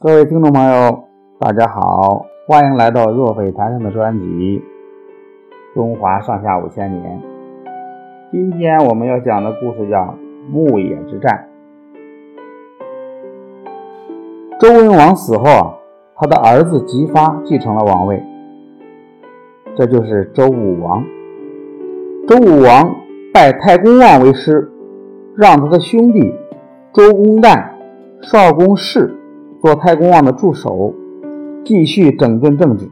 各位听众朋友，大家好，欢迎来到若非谈生的专辑《中华上下五千年》。今天我们要讲的故事叫《牧野之战》。周文王死后啊，他的儿子姬发继承了王位，这就是周武王。周武王拜太公望为师，让他的兄弟周公旦、少公奭。做太公望的助手，继续整顿政治，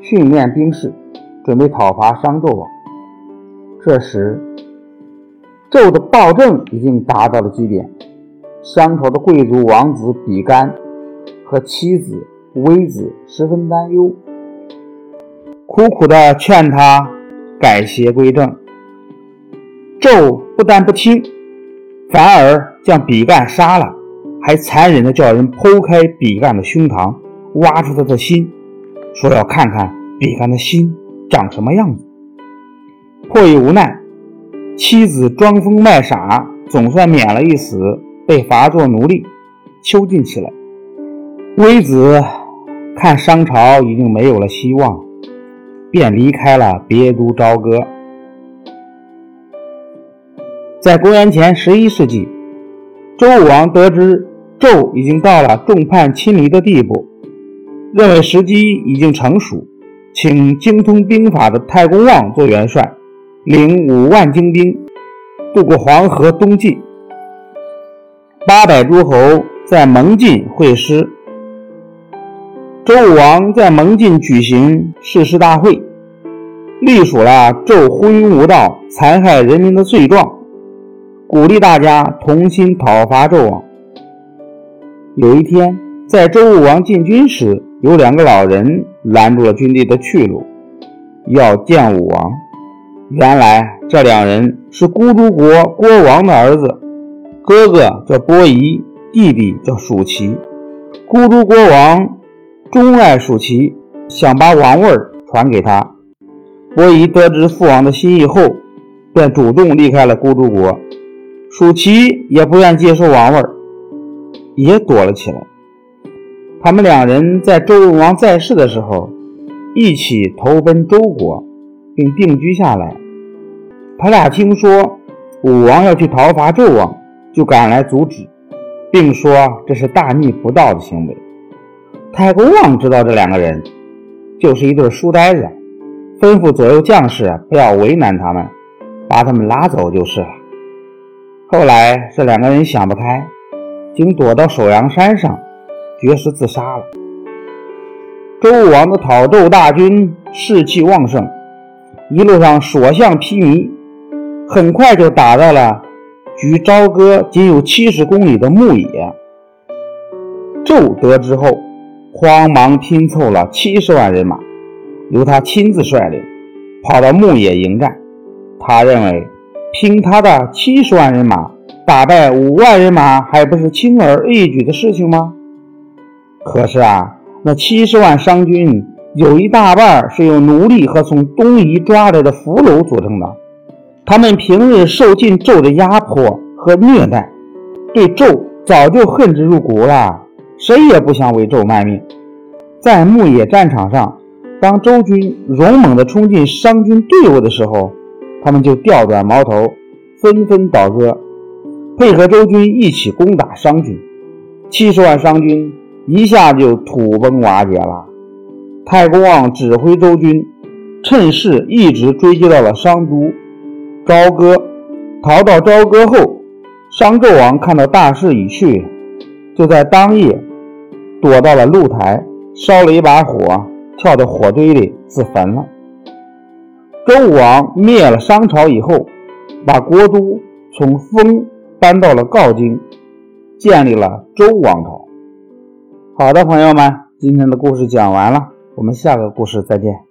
训练兵士，准备讨伐商纣王。这时，纣的暴政已经达到了极点，商朝的贵族王子比干和妻子微子十分担忧，苦苦地劝他改邪归正。纣不但不听，反而将比干杀了。还残忍地叫人剖开比干的胸膛，挖出他的心，说要看看比干的心长什么样子。迫于无奈，妻子装疯卖傻，总算免了一死，被罚做奴隶，囚禁起来。微子看商朝已经没有了希望，便离开了别都朝歌。在公元前十一世纪，周武王得知。纣已经到了众叛亲离的地步，认为时机已经成熟，请精通兵法的太公望做元帅，领五万精兵渡过黄河东进。八百诸侯在蒙晋会师，周武王在蒙晋举行誓师大会，隶属了纣昏庸无道、残害人民的罪状，鼓励大家同心讨伐纣王。有一天，在周武王进军时，有两个老人拦住了军队的去路，要见武王。原来，这两人是孤竹国国王的儿子，哥哥叫伯夷，弟弟叫叔齐。孤竹国王钟爱叔齐，想把王位传给他。伯夷得知父王的心意后，便主动离开了孤竹国。叔齐也不愿接受王位。也躲了起来。他们两人在周文王在世的时候，一起投奔周国，并定居下来。他俩听说武王要去讨伐纣王，就赶来阻止，并说这是大逆不道的行为。太公望知道这两个人就是一对书呆子，吩咐左右将士不要为难他们，把他们拉走就是了。后来这两个人想不开。竟躲到首阳山上，绝食自杀了。周武王的讨纣大军士气旺盛，一路上所向披靡，很快就打到了距朝歌仅有七十公里的牧野。纣得知后，慌忙拼凑了七十万人马，由他亲自率领，跑到牧野迎战。他认为，凭他的七十万人马。打败五万人马还不是轻而易举的事情吗？可是啊，那七十万商军有一大半是由奴隶和从东夷抓来的俘虏组成的，他们平日受尽纣的压迫和虐待，对纣早就恨之入骨了，谁也不想为纣卖命。在牧野战场上，当周军勇猛地冲进商军队伍的时候，他们就调转矛头，纷纷倒戈。配合周军一起攻打商军，七十万商军一下就土崩瓦解了。太公望指挥周军，趁势一直追击到了商都朝歌。逃到朝歌后，商纣王看到大势已去，就在当夜躲到了露台，烧了一把火，跳到火堆里自焚了。周武王灭了商朝以后，把国都从封。搬到了镐京，建立了周王朝。好的，朋友们，今天的故事讲完了，我们下个故事再见。